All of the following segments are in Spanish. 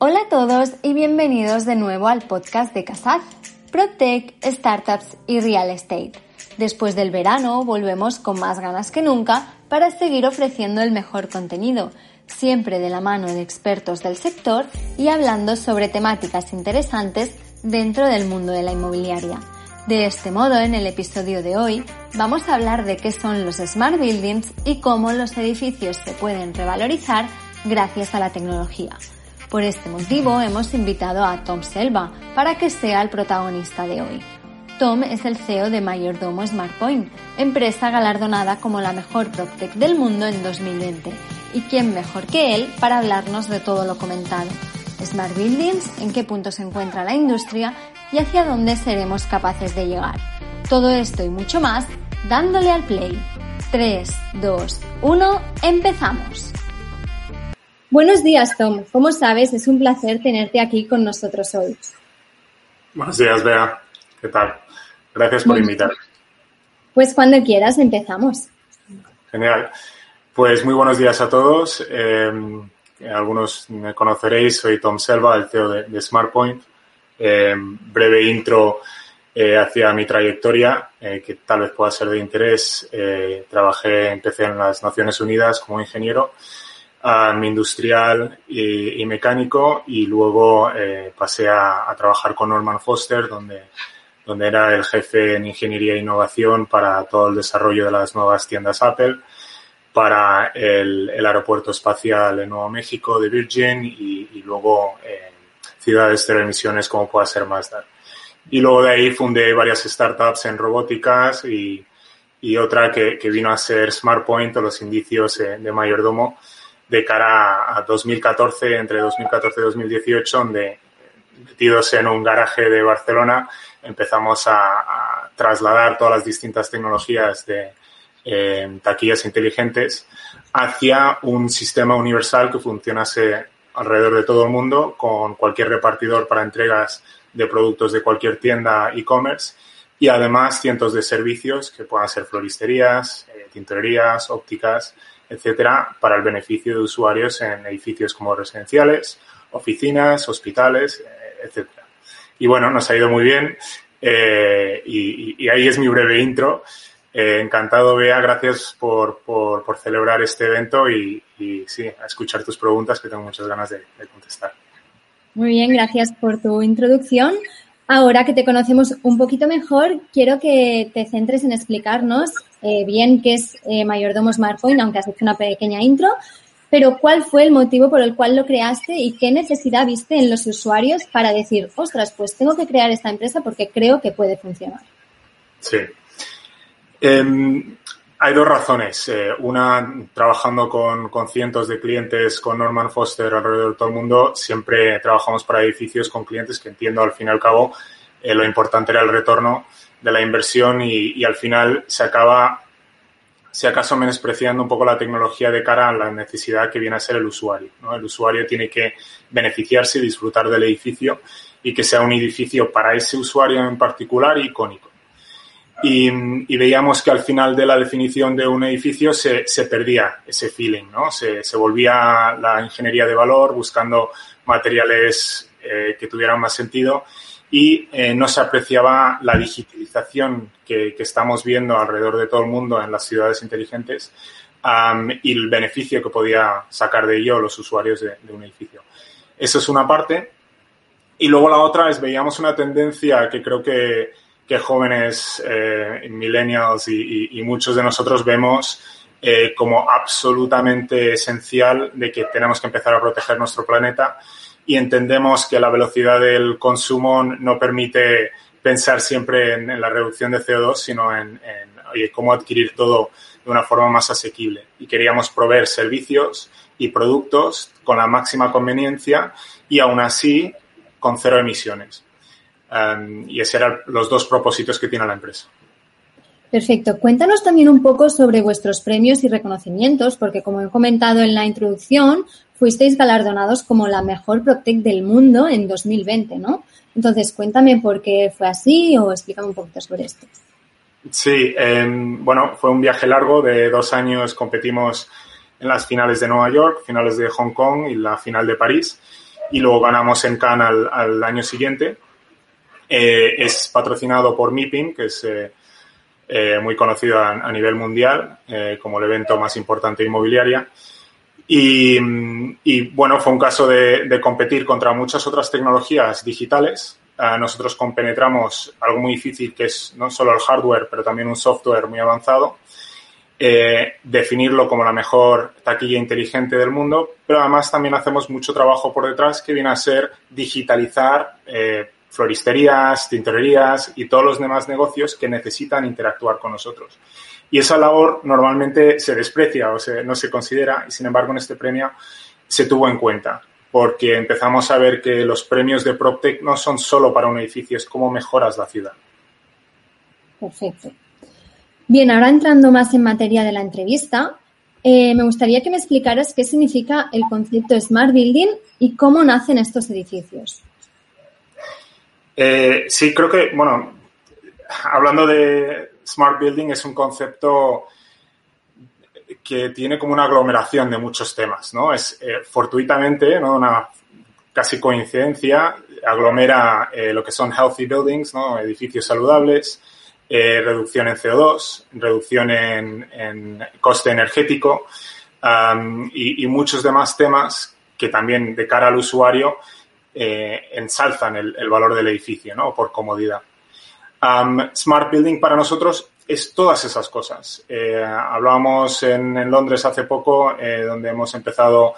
Hola a todos y bienvenidos de nuevo al podcast de Casaz, ProTech, Startups y Real Estate. Después del verano volvemos con más ganas que nunca para seguir ofreciendo el mejor contenido, siempre de la mano de expertos del sector y hablando sobre temáticas interesantes dentro del mundo de la inmobiliaria. De este modo, en el episodio de hoy vamos a hablar de qué son los Smart Buildings y cómo los edificios se pueden revalorizar gracias a la tecnología. Por este motivo hemos invitado a Tom Selva para que sea el protagonista de hoy. Tom es el CEO de Mayordomo SmartPoint, empresa galardonada como la mejor PropTech del mundo en 2020. ¿Y quién mejor que él para hablarnos de todo lo comentado? Smart Buildings, en qué punto se encuentra la industria y hacia dónde seremos capaces de llegar. Todo esto y mucho más dándole al play. 3, 2, 1, empezamos. Buenos días, Tom. Como sabes, es un placer tenerte aquí con nosotros hoy. Buenos días, Bea. ¿Qué tal? Gracias por invitarme. Pues cuando quieras, empezamos. Genial. Pues muy buenos días a todos. Eh, algunos me conoceréis, soy Tom Selva, el CEO de, SmartPoint. Eh, breve intro eh, hacia mi trayectoria, que tal vez pueda ser de interés. trabajé, empecé en las Naciones Unidas como ingeniero um, industrial y, y, mecánico y luego eh, pasé a, a, trabajar con Norman Foster, donde, donde era el jefe en ingeniería e innovación para todo el desarrollo de las nuevas tiendas Apple, para el, el aeropuerto espacial en Nuevo México de Virgin y, y luego eh, ciudades de emisiones como pueda ser Mazda. Y luego de ahí fundé varias startups en robóticas y, y otra que, que, vino a ser SmartPoint o los indicios eh, de mayordomo, de cara a 2014, entre 2014 y 2018, donde metidos en un garaje de Barcelona empezamos a, trasladar todas las distintas tecnologías de eh, taquillas inteligentes hacia un sistema universal que funcionase alrededor de todo el mundo con cualquier repartidor para entregas de productos de cualquier tienda e-commerce y además cientos de servicios que puedan ser floristerías, eh, tintorerías, ópticas, etcétera, para el beneficio de usuarios en edificios como residenciales, oficinas, hospitales, eh, etcétera. Y bueno, nos ha ido muy bien eh, y, ahí es mi breve intro. Eh, encantado, Bea, gracias por, por, por celebrar este evento y, y, sí, a escuchar tus preguntas que tengo muchas ganas de contestar. Muy bien, gracias por tu introducción. Ahora que te conocemos un poquito mejor, quiero que te centres en explicarnos eh, bien qué es eh, Mayordomo SmartPoint, aunque has hecho una pequeña intro, pero cuál fue el motivo por el cual lo creaste y qué necesidad viste en los usuarios para decir, ostras, pues tengo que crear esta empresa porque creo que puede funcionar. Sí. Eh, hay dos razones. Eh, una, trabajando con, cientos de clientes con Norman Foster alrededor de todo el mundo, siempre trabajamos para edificios con clientes que entiendo al fin y al cabo eh, lo importante era el retorno de la inversión y, al final se acaba, si acaso, menospreciando un poco la tecnología de cara a la necesidad que viene a ser el usuario. El usuario tiene que beneficiarse y disfrutar del edificio y que sea un edificio para ese usuario en particular icónico. Y, y, veíamos que al final de la definición de un edificio se, se perdía ese feeling, ¿no? Se, se, volvía la ingeniería de valor buscando materiales eh, que tuvieran más sentido y eh, no se apreciaba la digitalización que, que, estamos viendo alrededor de todo el mundo en las ciudades inteligentes um, y el beneficio que podía sacar de ello los usuarios de, de un edificio. Eso es una parte. Y luego la otra es, veíamos una tendencia que creo que que jóvenes eh, millennials y, muchos de nosotros vemos eh, como absolutamente esencial de que tenemos que empezar a proteger nuestro planeta y entendemos que la velocidad del consumo no permite pensar siempre en, la reducción de CO2, sino en, cómo adquirir todo de una forma más asequible. Y queríamos proveer servicios y productos con la máxima conveniencia y aún así con cero emisiones. Um, y esos eran los dos propósitos que tiene la empresa. Perfecto. Cuéntanos también un poco sobre vuestros premios y reconocimientos, porque como he comentado en la introducción, fuisteis galardonados como la mejor PropTech del mundo en 2020, ¿no? Entonces, cuéntame por qué fue así o explícame un poquito sobre esto. Sí, eh, bueno, fue un viaje largo de dos años. Competimos en las finales de Nueva York, finales de Hong Kong y la final de París y luego ganamos en Cannes al, año siguiente. Eh, es patrocinado por MIPIM, que es eh, muy conocido a, nivel mundial como el evento más importante de inmobiliaria. Y, bueno, fue un caso de, competir contra muchas otras tecnologías digitales. nosotros compenetramos algo muy difícil que es no solo el hardware, pero también un software muy avanzado eh, definirlo como la mejor taquilla inteligente del mundo, pero además también hacemos mucho trabajo por detrás que viene a ser digitalizar eh, floristerías, tintorerías y todos los demás negocios que necesitan interactuar con nosotros. Y esa labor normalmente se desprecia o no se considera y sin embargo en este premio se tuvo en cuenta porque empezamos a ver que los premios de PropTech no son solo para un edificio, es cómo mejoras la ciudad. Perfecto. Bien, ahora entrando más en materia de la entrevista, eh, me gustaría que me explicaras qué significa el concepto Smart Building y cómo nacen estos edificios. Eh, sí, creo que, bueno, hablando de Smart Building es un concepto que tiene como una aglomeración de muchos temas, ¿no? Es eh, fortuitamente, ¿no? Una casi coincidencia, aglomera lo que son healthy buildings, ¿no? Edificios saludables, eh, reducción en CO2, reducción en, coste energético y, muchos demás temas que también de cara al usuario eh, ensalzan el, valor del edificio, ¿no? Por comodidad. Smart Building para nosotros es todas esas cosas. Eh, hablábamos en, Londres hace poco, donde hemos empezado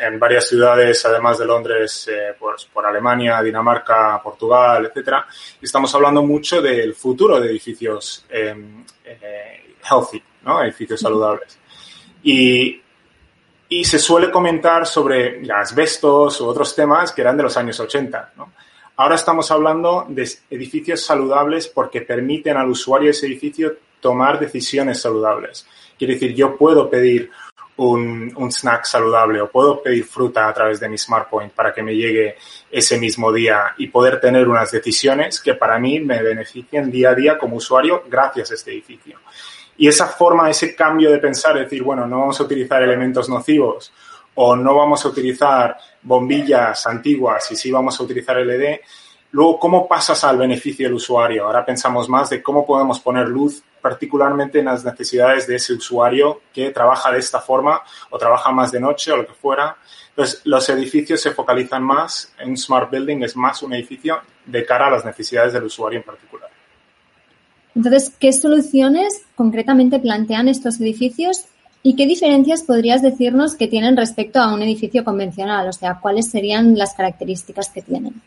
en varias ciudades, además de Londres, eh, por Alemania, Dinamarca, Portugal, etcétera. Estamos hablando mucho del futuro de edificios em, eh, healthy, ¿no? edificios saludables. Y, y, se suele comentar sobre asbestos u otros temas que eran de los años 80. ¿no? Ahora estamos hablando de edificios saludables porque permiten al usuario de ese edificio tomar decisiones saludables. Quiere decir, yo puedo pedir un, snack saludable o puedo pedir fruta a través de mi SmartPoint para que me llegue ese mismo día y poder tener unas decisiones que para mí me beneficien día a día como usuario gracias a este edificio. Y esa forma, ese cambio de pensar, decir, bueno, no vamos a utilizar elementos nocivos o no vamos a utilizar bombillas antiguas y sí vamos a utilizar LED, Luego, ¿cómo pasas al beneficio del usuario? Ahora pensamos más de cómo podemos poner luz particularmente en las necesidades de ese usuario que trabaja de esta forma o trabaja más de noche o lo que fuera. Entonces, los edificios se focalizan más en un smart building, es más un edificio de cara a las necesidades del usuario en particular. Entonces, ¿qué soluciones concretamente plantean estos edificios y qué diferencias podrías decirnos que tienen respecto a un edificio convencional? O sea, ¿cuáles serían las características que tienen?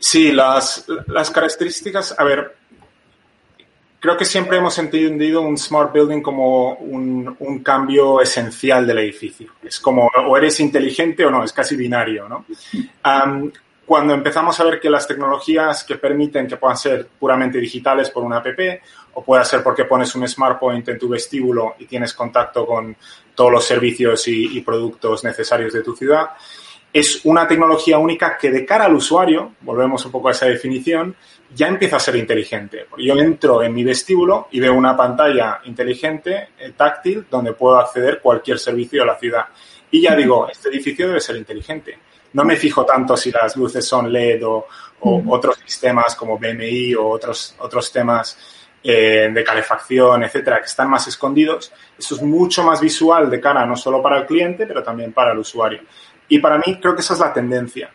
sí, las, características, a ver, creo que siempre hemos entendido un smart building como un, cambio esencial del edificio. Es como o eres inteligente o no, es casi binario, ¿no? Cuando empezamos a ver que las tecnologías que permiten que puedan ser puramente digitales por una app o puede ser porque pones un smart point en tu vestíbulo y tienes contacto con todos los servicios y productos necesarios de tu ciudad, es una tecnología única que de cara al usuario, volvemos un poco a esa definición, ya empieza a ser inteligente. Yo entro en mi vestíbulo y veo una pantalla inteligente, eh, táctil, donde puedo acceder cualquier servicio de la ciudad. Y ya digo, este edificio debe ser inteligente. No me fijo tanto si las luces son LED o, otros sistemas como BMI o otros, otros temas eh, de calefacción, etcétera, que están más escondidos. Eso es mucho más visual de cara no solo para el cliente, pero también para el usuario. Y para mí creo que esa es la tendencia.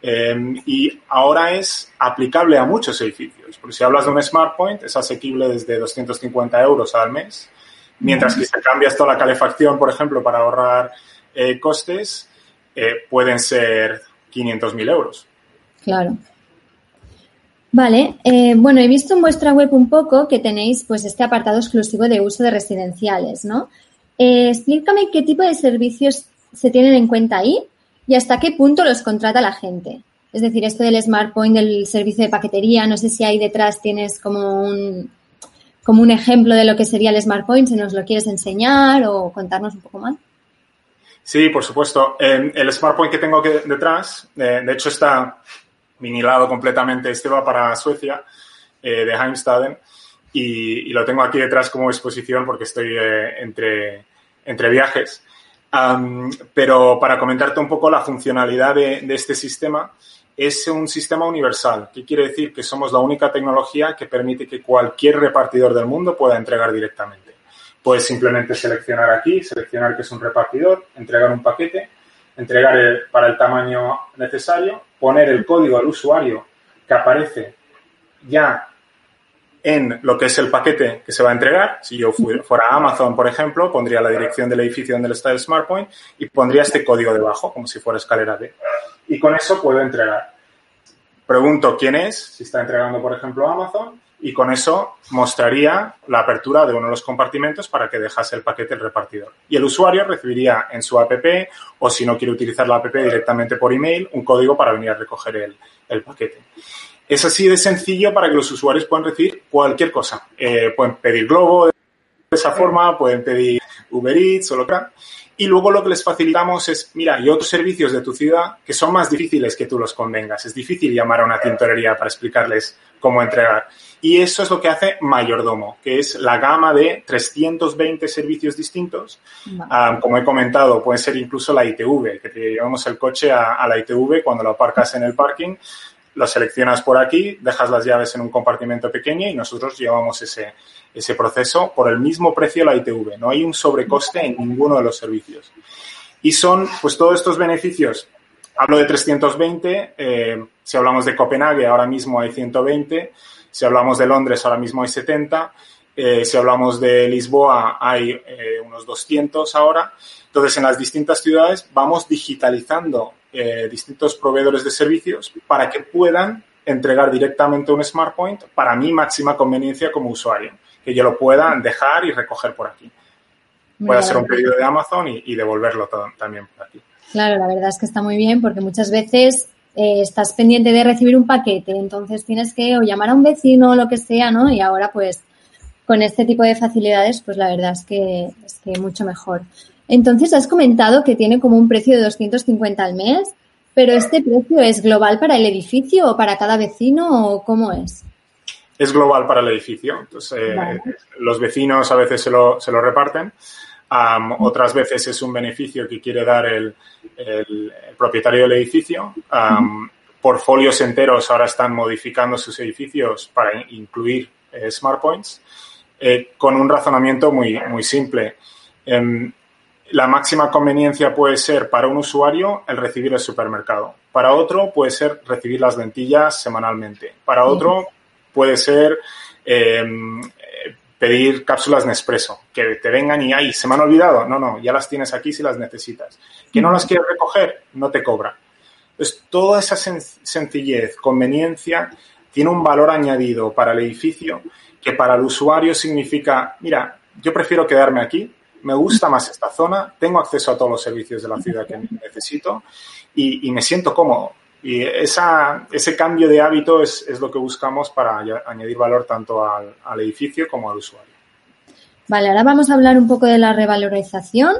Em, y ahora es aplicable a muchos edificios. Porque si hablas de un Smart Point, es asequible desde 250 euros al mes. Mientras que si cambias toda la calefacción, por ejemplo, para ahorrar eh, costes, eh, pueden ser 500.000 euros. Claro. Vale, eh, bueno, he visto en vuestra web un poco que tenéis pues este apartado exclusivo de uso de residenciales, ¿no? explícame qué tipo de servicios se tienen en cuenta ahí y hasta qué punto los contrata la gente. Es decir, esto del Smart Point, del servicio de paquetería, no sé si ahí detrás tienes como un, como un ejemplo de lo que sería el Smart Point, si nos lo quieres enseñar o contarnos un poco más. Sí, por supuesto. el Smart Point que tengo detrás, eh, de hecho está vinilado completamente, este va para Suecia, eh, de Heimstaden, y, lo tengo aquí detrás como exposición porque estoy eh, entre, entre viajes. pero para comentarte un poco la funcionalidad de, este sistema, es un sistema universal, que quiere decir que somos la única tecnología que permite que cualquier repartidor del mundo pueda entregar directamente. Puedes simplemente seleccionar aquí, seleccionar que es un repartidor, entregar un paquete, entregar para el tamaño necesario, poner el código al usuario que aparece ya en lo que es el paquete que se va a entregar. Si yo fuera Amazon, por ejemplo, pondría la dirección del edificio donde está el SmartPoint y pondría este código debajo, como si fuera escalera D. Y con eso puedo entregar. Pregunto quién es, si está entregando, por ejemplo, Amazon, y con eso mostraría la apertura de uno de los compartimentos para que dejase el paquete el repartidor. Y el usuario recibiría en su app, o si no quiere utilizar la app directamente por email, un código para venir a recoger el, el paquete. Es así de sencillo para que los usuarios puedan recibir cualquier cosa. Eh, pueden pedir Globo de esa forma, pueden pedir Uber Eats o lo que sea. Y luego lo que les facilitamos es, mira, hay otros servicios de tu ciudad que son más difíciles que tú los convengas. Es difícil llamar a una tintorería para explicarles cómo entregar. Y eso es lo que hace Mayordomo, que es la gama de 320 servicios distintos. Ah, como he comentado, puede ser incluso la ITV, que te llevamos el coche a, a, la ITV cuando lo aparcas en el parking lo seleccionas por aquí, dejas las llaves en un compartimento pequeño y nosotros llevamos ese, ese proceso por el mismo precio la ITV. No hay un sobrecoste en ninguno de los servicios. Y son, pues, todos estos beneficios. Hablo de 320, eh, si hablamos de Copenhague, ahora mismo hay 120, si hablamos de Londres, ahora mismo hay 70, eh, si hablamos de Lisboa, hay eh, unos 200 ahora. Entonces, en las distintas ciudades vamos digitalizando distintos proveedores de servicios para que puedan entregar directamente un Smart Point para mi máxima conveniencia como usuario, que yo lo pueda dejar y recoger por aquí. Puede hacer un pedido de Amazon y, devolverlo también por aquí. Claro, la verdad es que está muy bien porque muchas veces eh, estás pendiente de recibir un paquete, entonces tienes que o llamar a un vecino o lo que sea, ¿no? Y ahora pues con este tipo de facilidades, pues la verdad es que es que mucho mejor. Entonces, has comentado que tiene como un precio de 250 al mes, pero ¿este precio es global para el edificio o para cada vecino o cómo es? Es global para el edificio. Entonces, eh, los vecinos a veces se lo, se lo reparten. Otras veces es un beneficio que quiere dar el, propietario del edificio. portfolios enteros ahora están modificando sus edificios para incluir eh, Smart Points eh, con un razonamiento muy, muy simple. Em, la máxima conveniencia puede ser para un usuario el recibir el supermercado. Para otro puede ser recibir las lentillas semanalmente. Para otro puede ser em, pedir cápsulas Nespresso, que te vengan y, ay, se me han olvidado. No, no, ya las tienes aquí si las necesitas. Que no las quieres recoger, no te cobra. Entonces, toda esa sencillez, conveniencia, tiene un valor añadido para el edificio que para el usuario significa, mira, yo prefiero quedarme aquí, me gusta más esta zona, tengo acceso a todos los servicios de la ciudad que necesito y, me siento cómodo. Y esa, ese cambio de hábito es, lo que buscamos para añadir valor tanto al, edificio como al usuario. Vale, ahora vamos a hablar un poco de la revalorización.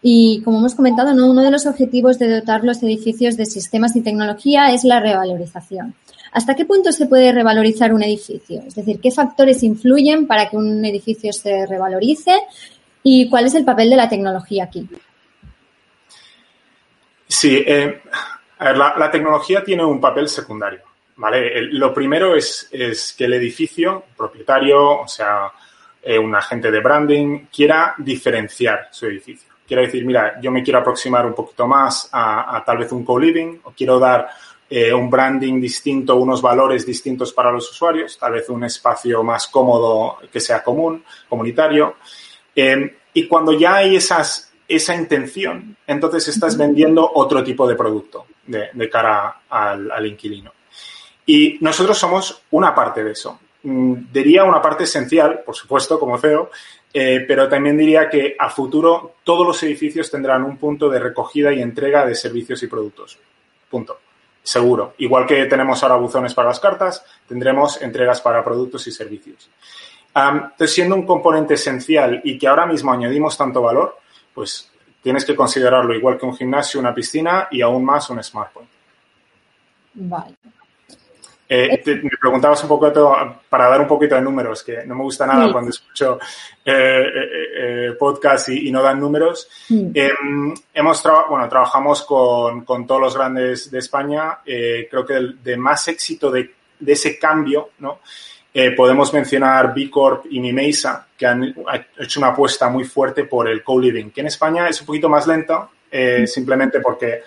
Y como hemos comentado, uno de los objetivos de dotar los edificios de sistemas y tecnología es la revalorización. ¿Hasta qué punto se puede revalorizar un edificio? Es decir, ¿qué factores influyen para que un edificio se revalorice ¿Y cuál es el papel de la tecnología aquí? Sí, eh, a ver, la, tecnología tiene un papel secundario. ¿vale? lo primero es, que el edificio, propietario, o sea, eh, un agente de branding, quiera diferenciar su edificio. Quiere decir, mira, yo me quiero aproximar un poquito más a, tal vez un co-living o quiero dar eh, un branding distinto, unos valores distintos para los usuarios, tal vez un espacio más cómodo que sea común, comunitario. Em, y cuando ya hay esas, esa intención, entonces estás vendiendo otro tipo de producto de, cara al, inquilino. Y nosotros somos una parte de eso. Mm, diría una parte esencial, por supuesto, como CEO, eh, pero también diría que a futuro todos los edificios tendrán un punto de recogida y entrega de servicios y productos. Punto. Seguro. Igual que tenemos ahora buzones para las cartas, tendremos entregas para productos y servicios entonces, siendo un componente esencial y que ahora mismo añadimos tanto valor, pues tienes que considerarlo igual que un gimnasio, una piscina y aún más un smartphone. Vale. Eh, me preguntabas un poco para dar un poquito de números, que no me gusta nada cuando escucho eh, eh, podcast y, no dan números. Em, hemos bueno, trabajamos con, con, todos los grandes de España. creo que de, más éxito de, de, ese cambio, ¿no? Podemos mencionar B Corp y Mimesa, que han hecho una apuesta muy fuerte por el co-living, que en España es un poquito más lento, simplemente porque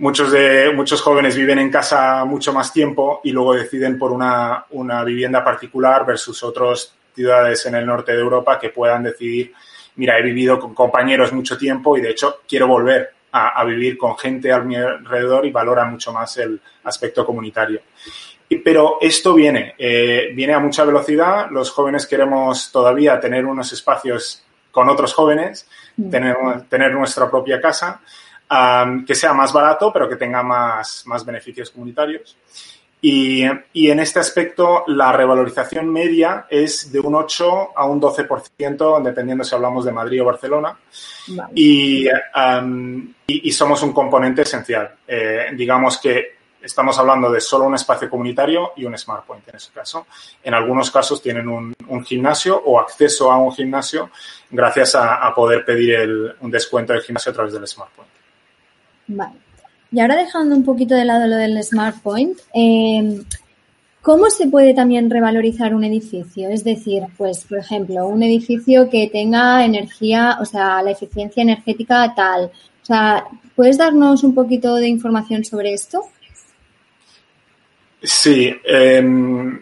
muchos, de, muchos jóvenes viven en casa mucho más tiempo y luego deciden por una, una vivienda particular versus otras ciudades en el norte de Europa que puedan decidir, mira, he vivido con compañeros mucho tiempo y de hecho quiero volver a, vivir con gente a mi alrededor y valora mucho más el aspecto comunitario. Pero esto viene, eh, viene a mucha velocidad. Los jóvenes queremos todavía tener unos espacios con otros jóvenes, mm. tener, tener nuestra propia casa que sea más barato, pero que tenga más, más beneficios comunitarios. Y, y, en este aspecto, la revalorización media es de un 8 a un 12%, dependiendo si hablamos de Madrid o Barcelona. Y, y, somos un componente esencial. Eh, digamos que estamos hablando de solo un espacio comunitario y un Smart Point en ese caso. En algunos casos tienen un, gimnasio o acceso a un gimnasio gracias a, poder pedir un descuento del gimnasio a través del Smart Point. Vale. Y ahora dejando un poquito de lado lo del Smart Point, em, ¿cómo se puede también revalorizar un edificio? Es decir, pues, por ejemplo, un edificio que tenga energía, o sea, la eficiencia energética tal. O sea, ¿puedes darnos un poquito de información sobre esto? Sí. Em,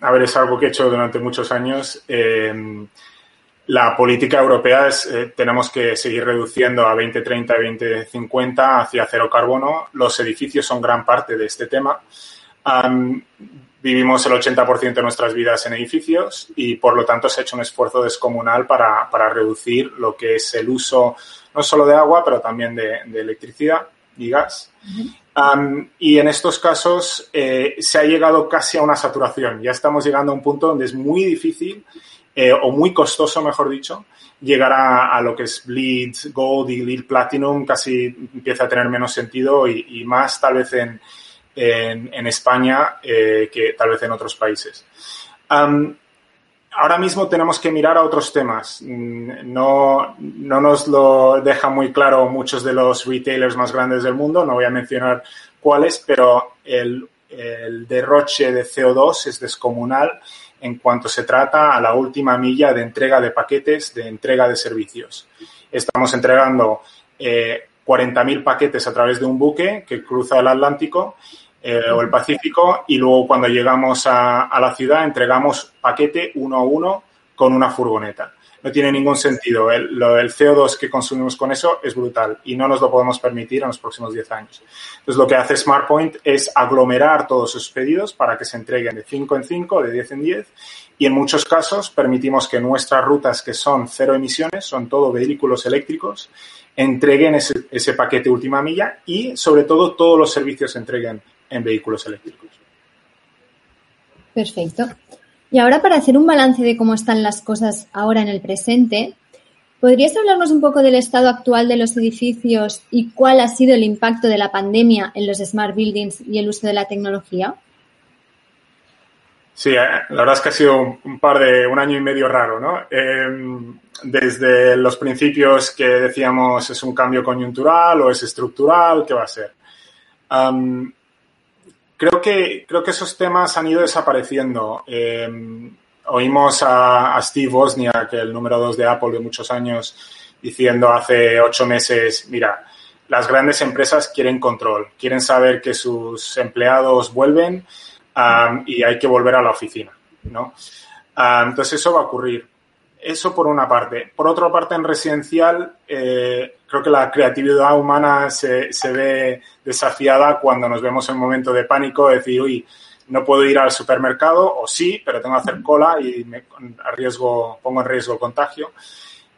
a ver, es algo que he hecho durante muchos años. Em, la política europea es, eh, tenemos que seguir reduciendo a 2030 y 2050 hacia cero carbono. Los edificios son gran parte de este tema. vivimos el 80% de nuestras vidas en edificios y por lo tanto se ha hecho un esfuerzo descomunal para, para reducir lo que es el uso no solo de agua, pero también de, electricidad y gas. Y en estos casos eh, se ha llegado casi a una saturación. Ya estamos llegando a un punto donde es muy difícil eh, o muy costoso, mejor dicho, llegar a, lo que es Bleed Gold y Bleed Platinum casi empieza a tener menos sentido y, más tal vez en, en, España eh, que tal vez en otros países. Ahora mismo tenemos que mirar a otros temas. Mm, no, no nos lo dejan muy claro muchos de los retailers más grandes del mundo, no voy a mencionar cuáles, pero el, el derroche de CO2 es descomunal en cuanto se trata a la última milla de entrega de paquetes, de entrega de servicios. Estamos entregando eh, 40.000 paquetes a través de un buque que cruza el Atlántico eh, o el Pacífico y luego cuando llegamos a, la ciudad entregamos paquete uno a uno con una furgoneta no tiene ningún sentido. El, lo, el CO2 que consumimos con eso es brutal y no nos lo podemos permitir en los próximos 10 años. Entonces, lo que hace SmartPoint es aglomerar todos sus pedidos para que se entreguen de 5 en 5, de 10 en 10 y en muchos casos permitimos que nuestras rutas que son cero emisiones, son todo vehículos eléctricos, entreguen ese, ese paquete última milla y sobre todo todos los servicios se entreguen en vehículos eléctricos. Perfecto. Y ahora para hacer un balance de cómo están las cosas ahora en el presente, ¿podrías hablarnos un poco del estado actual de los edificios y cuál ha sido el impacto de la pandemia en los smart buildings y el uso de la tecnología? Sí, eh, la verdad es que ha sido un par de un año y medio raro, ¿no? Em, desde los principios que decíamos es un cambio coyuntural o es estructural, ¿qué va a ser? Creo que, creo que esos temas han ido desapareciendo. Em, oímos a, Steve Wozniak, el número dos de Apple de muchos años, diciendo hace ocho meses, mira, las grandes empresas quieren control, quieren saber que sus empleados vuelven y hay que volver a la oficina, ¿no? entonces eso va a ocurrir. Eso por una parte. Por otra parte, en residencial, eh, creo que la creatividad humana se, se, ve desafiada cuando nos vemos en un momento de pánico, decir, uy, no puedo ir al supermercado, o sí, pero tengo que hacer cola y me arriesgo, pongo en riesgo el contagio.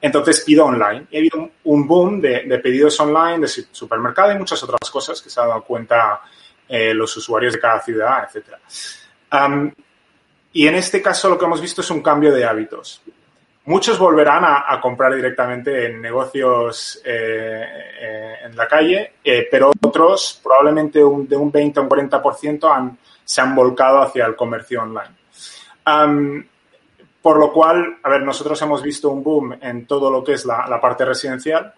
Entonces pido online. Y ha habido un boom de, de, pedidos online, de supermercado y muchas otras cosas que se han dado cuenta eh, los usuarios de cada ciudad, etc. y en este caso lo que hemos visto es un cambio de hábitos. Muchos volverán a, comprar directamente en negocios eh, eh, en la calle, eh, pero otros, probablemente de un 20 a un 40%, han, se han volcado hacia el comercio online. por lo cual, a ver, nosotros hemos visto un boom en todo lo que es la, parte residencial.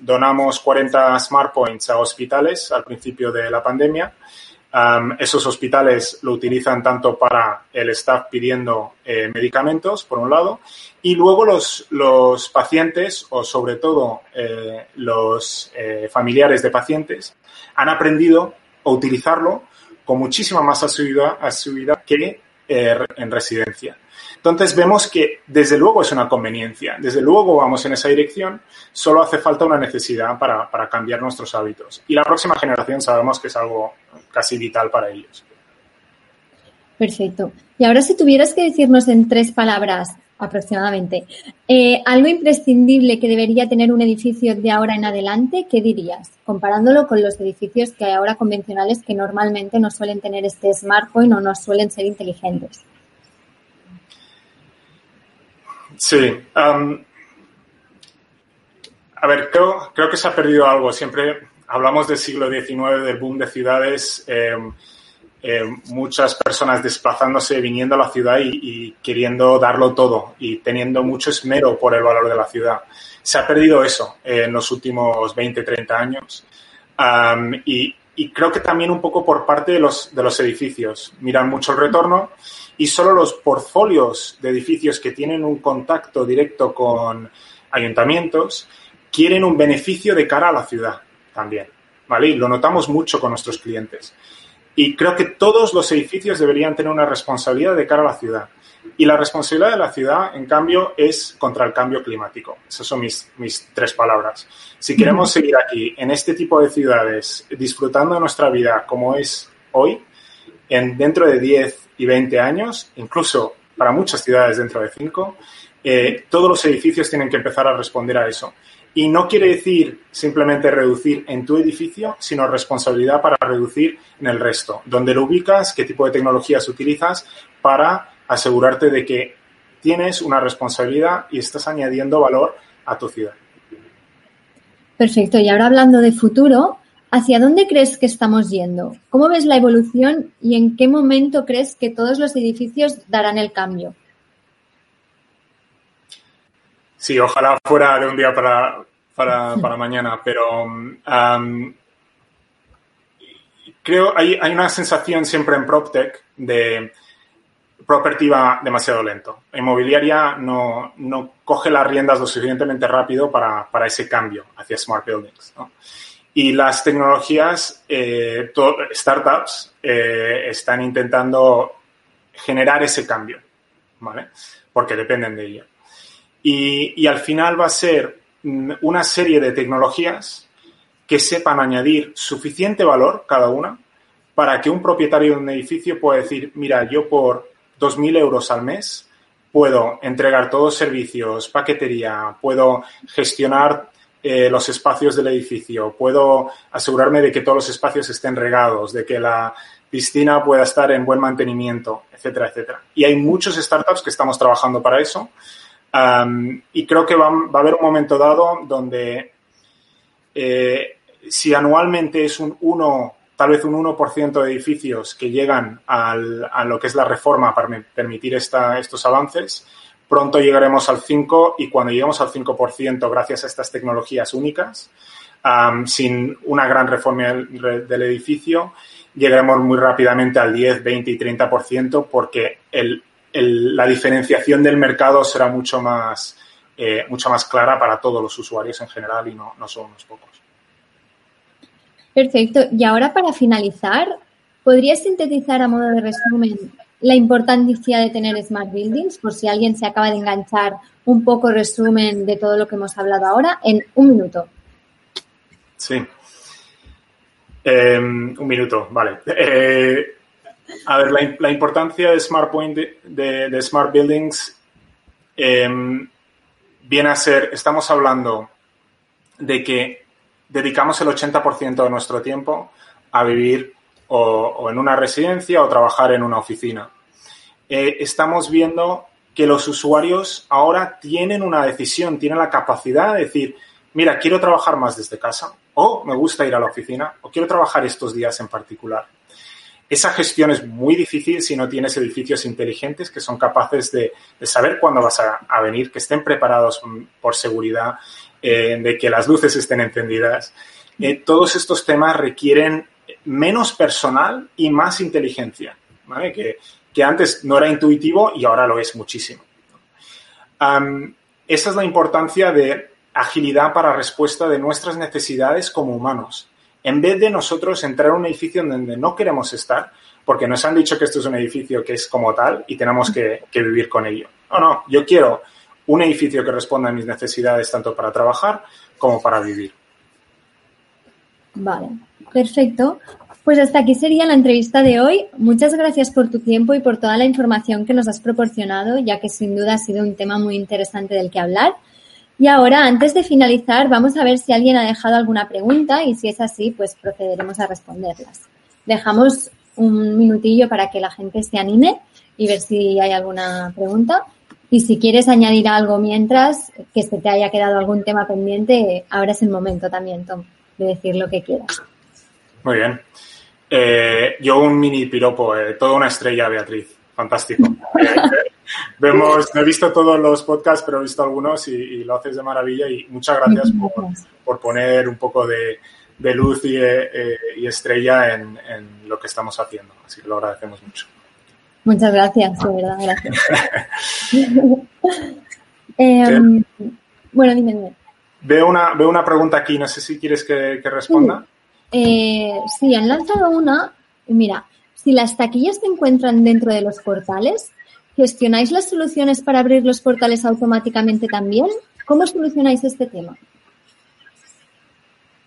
donamos 40 Smart Points a hospitales al principio de la pandemia esos hospitales lo utilizan tanto para el staff pidiendo eh, medicamentos, por un lado, y luego los, los pacientes, o sobre todo eh, los eh, familiares de pacientes, han aprendido a utilizarlo con muchísima más asiduidad que en residencia. Entonces vemos que desde luego es una conveniencia, desde luego vamos en esa dirección, solo hace falta una necesidad para, para cambiar nuestros hábitos. Y la próxima generación sabemos que es algo casi vital para ellos. Perfecto. Y ahora si tuvieras que decirnos en tres palabras aproximadamente, eh, algo imprescindible que debería tener un edificio de ahora en adelante, ¿qué dirías? Comparándolo con los edificios que hay ahora convencionales que normalmente no suelen tener este smartphone o no suelen ser inteligentes. Sí. a ver, creo, creo que se ha perdido algo. Siempre hablamos del siglo XIX, del boom de ciudades, em, em, muchas personas desplazándose, viniendo a la ciudad y, queriendo darlo todo y teniendo mucho esmero por el valor de la ciudad. Se ha perdido eso en los últimos 20, 30 años. y, y, creo que también un poco por parte de los, de los edificios. Miran mucho el retorno y solo los portfolios de edificios que tienen un contacto directo con ayuntamientos quieren un beneficio de cara a la ciudad también, ¿vale? Y lo notamos mucho con nuestros clientes. Y creo que todos los edificios deberían tener una responsabilidad de cara a la ciudad. Y la responsabilidad de la ciudad, en cambio, es contra el cambio climático. Esas son mis, mis tres palabras. Si queremos seguir aquí, en este tipo de ciudades, disfrutando de nuestra vida como es hoy, en, dentro de 10 y 20 años, incluso para muchas ciudades dentro de 5, eh, todos los edificios tienen que empezar a responder a eso. Y no quiere decir simplemente reducir en tu edificio, sino responsabilidad para reducir en el resto. Dónde lo ubicas, qué tipo de tecnologías utilizas para asegurarte de que tienes una responsabilidad y estás añadiendo valor a tu ciudad. Perfecto. Y ahora hablando de futuro, ¿hacia dónde crees que estamos yendo? ¿Cómo ves la evolución y en qué momento crees que todos los edificios darán el cambio? Sí, ojalá fuera de un día para, para, mañana, pero creo hay, hay una sensación siempre en PropTech de property va demasiado lento. Inmobiliaria no, no coge las riendas lo suficientemente rápido para, para ese cambio hacia smart buildings. Y las tecnologías, eh, startups, eh, están intentando generar ese cambio, ¿vale? Porque dependen de ello. Y, al final va a ser mm, una serie de tecnologías que sepan añadir suficiente valor cada una para que un propietario de un edificio pueda decir, mira, yo por 2.000 euros al mes puedo entregar todos servicios, paquetería, puedo gestionar eh, los espacios del edificio, puedo asegurarme de que todos los espacios estén regados, de que la piscina pueda estar en buen mantenimiento, etcétera, etcétera. Y hay muchos startups que estamos trabajando para eso y creo que va, a haber un momento dado donde eh, si anualmente es un 1, tal vez un 1% de edificios que llegan a lo que es la reforma para permitir estos avances, pronto llegaremos al 5 y cuando lleguemos al 5% gracias a estas tecnologías únicas, sin una gran reforma del, edificio, llegaremos muy rápidamente al 10, 20 y 30% porque la diferenciación del mercado será mucho más, eh, mucho más clara para todos los usuarios en general y no, no solo unos pocos. Perfecto. Y ahora para finalizar, ¿podrías sintetizar a modo de resumen la importancia de tener smart buildings por si alguien se acaba de enganchar un poco resumen de todo lo que hemos hablado ahora en un minuto? Sí. Em, un minuto, vale. Eh, a ver, la, importancia de Smart Point, de, Smart Buildings, em, viene a ser, estamos hablando de que dedicamos el 80% de nuestro tiempo a vivir o, en una residencia o trabajar en una oficina. Eh, estamos viendo que los usuarios ahora tienen una decisión, tienen la capacidad de decir, mira, quiero trabajar más desde casa, o me gusta ir a la oficina, o quiero trabajar estos días en particular. Esa gestión es muy difícil si no tienes edificios inteligentes que son capaces de, saber cuándo vas a, venir, que estén preparados por seguridad, eh, de que las luces estén encendidas. Eh, todos estos temas requieren menos personal y más inteligencia, que, que, antes no era intuitivo y ahora lo es muchísimo. esa es la importancia de agilidad para respuesta de nuestras necesidades como humanos. En vez de nosotros entrar a un edificio donde no queremos estar, porque nos han dicho que esto es un edificio que es como tal y tenemos que, vivir con ello. No, no, yo quiero un edificio que responda a mis necesidades tanto para trabajar como para vivir. Vale, perfecto. Pues hasta aquí sería la entrevista de hoy. Muchas gracias por tu tiempo y por toda la información que nos has proporcionado, ya que sin duda ha sido un tema muy interesante del que hablar. Y ahora, antes de finalizar, vamos a ver si alguien ha dejado alguna pregunta y si es así, pues procederemos a responderlas. Dejamos un minutillo para que la gente se anime y ver si hay alguna pregunta. Y si quieres añadir algo mientras, que se te haya quedado algún tema pendiente, ahora es el momento también, Tom, de decir lo que quieras. Muy bien. Eh, yo un mini piropo, eh, toda una estrella, Beatriz. Fantástico. Vemos, no he visto todos los podcasts, pero he visto algunos y, lo haces de maravilla y muchas gracias por, poner un poco de, luz eh, y, estrella en, lo que estamos haciendo. Así que lo agradecemos mucho. Muchas gracias, de verdad, gracias. Em, bueno, dime, dime. Veo una, veo una pregunta aquí, no sé si quieres que, responda. Eh, sí, han lanzado una. Mira, si las taquillas se encuentran dentro de los portales, ¿Gestionáis las soluciones para abrir los portales automáticamente también? ¿Cómo solucionáis este tema?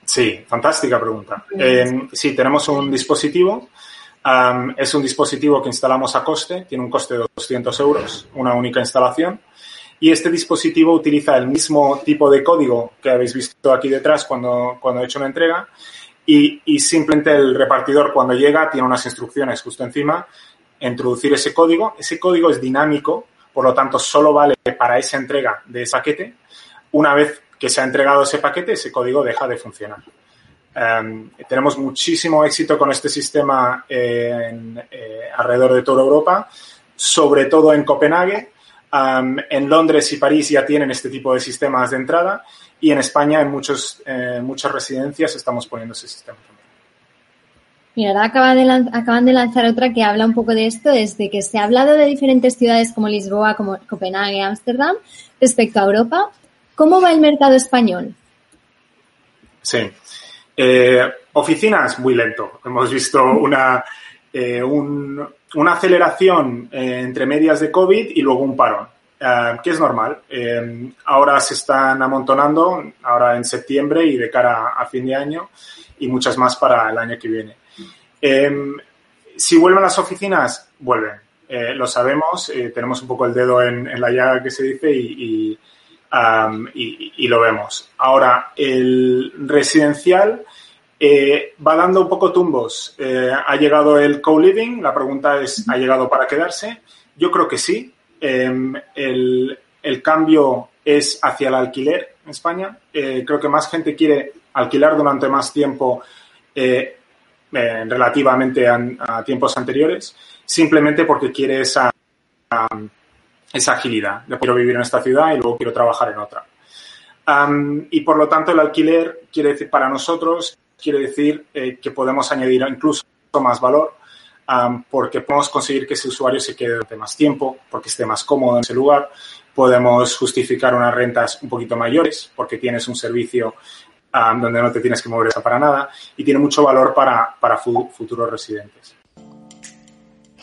Sí, fantástica pregunta. Eh, sí, tenemos un dispositivo. Es un dispositivo que instalamos a coste, tiene un coste de 200 euros, una única instalación. Y este dispositivo utiliza el mismo tipo de código que habéis visto aquí detrás cuando, cuando he hecho una entrega. Y, simplemente el repartidor cuando llega tiene unas instrucciones justo encima introducir ese código. Ese código es dinámico, por lo tanto, solo vale para esa entrega de ese paquete. Una vez que se ha entregado ese paquete, ese código deja de funcionar. Em, tenemos muchísimo éxito con este sistema en, eh, alrededor de toda Europa, sobre todo en Copenhague. Em, en Londres y París ya tienen este tipo de sistemas de entrada y en España en muchos, eh, muchas residencias estamos poniendo ese sistema también. Mira, ahora acaban de, lanzar otra que habla un poco de esto, desde que se ha hablado de diferentes ciudades como Lisboa, como Copenhague, Ámsterdam, respecto a Europa. ¿Cómo va el mercado español? Sí. Eh, oficinas, muy lento. Hemos visto una, eh, una aceleración eh, entre medias de COVID y luego un parón, que es normal. ahora se están amontonando, ahora en septiembre y de cara a fin de año, y muchas más para el año que viene. Si vuelven las oficinas, vuelven. Eh, lo sabemos, eh, tenemos un poco el dedo en, la llaga que se dice y, lo vemos. Ahora, el residencial eh, va dando un poco tumbos. ha llegado el co-living, la pregunta es, ¿ha llegado para quedarse? Yo creo que sí. Em, el, el, cambio es hacia el alquiler en España. creo que más gente quiere alquilar durante más tiempo eh, relativamente a, tiempos anteriores, simplemente porque quiere esa, esa agilidad. de quiero vivir en esta ciudad y luego quiero trabajar en otra. y por lo tanto, el alquiler quiere decir, para nosotros, quiere decir eh, que podemos añadir incluso más valor porque podemos conseguir que ese usuario se quede durante más tiempo, porque esté más cómodo en ese lugar. Podemos justificar unas rentas un poquito mayores porque tienes un servicio donde no te tienes que mover para nada y tiene mucho valor para, para futuros residentes.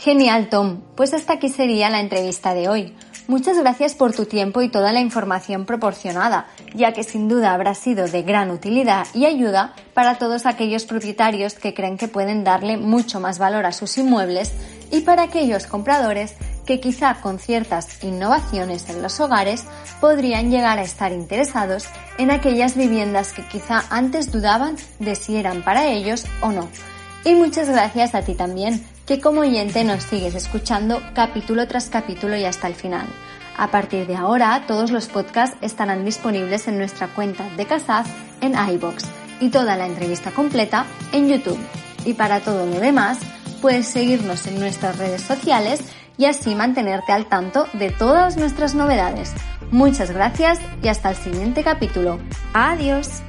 Genial, Tom. Pues hasta aquí sería la entrevista de hoy. Muchas gracias por tu tiempo y toda la información proporcionada, ya que sin duda habrá sido de gran utilidad y ayuda para todos aquellos propietarios que creen que pueden darle mucho más valor a sus inmuebles y para aquellos compradores que quizá con ciertas innovaciones en los hogares podrían llegar a estar interesados en aquellas viviendas que quizá antes dudaban de si eran para ellos o no. Y muchas gracias a ti también, que como oyente nos sigues escuchando capítulo tras capítulo y hasta el final. A partir de ahora, todos los podcasts estarán disponibles en nuestra cuenta de Casaz en iBox y toda la entrevista completa en YouTube. Y para todo lo demás, puedes seguirnos en nuestras redes sociales y así mantenerte al tanto de todas nuestras novedades. Muchas gracias y hasta el siguiente capítulo. Adiós.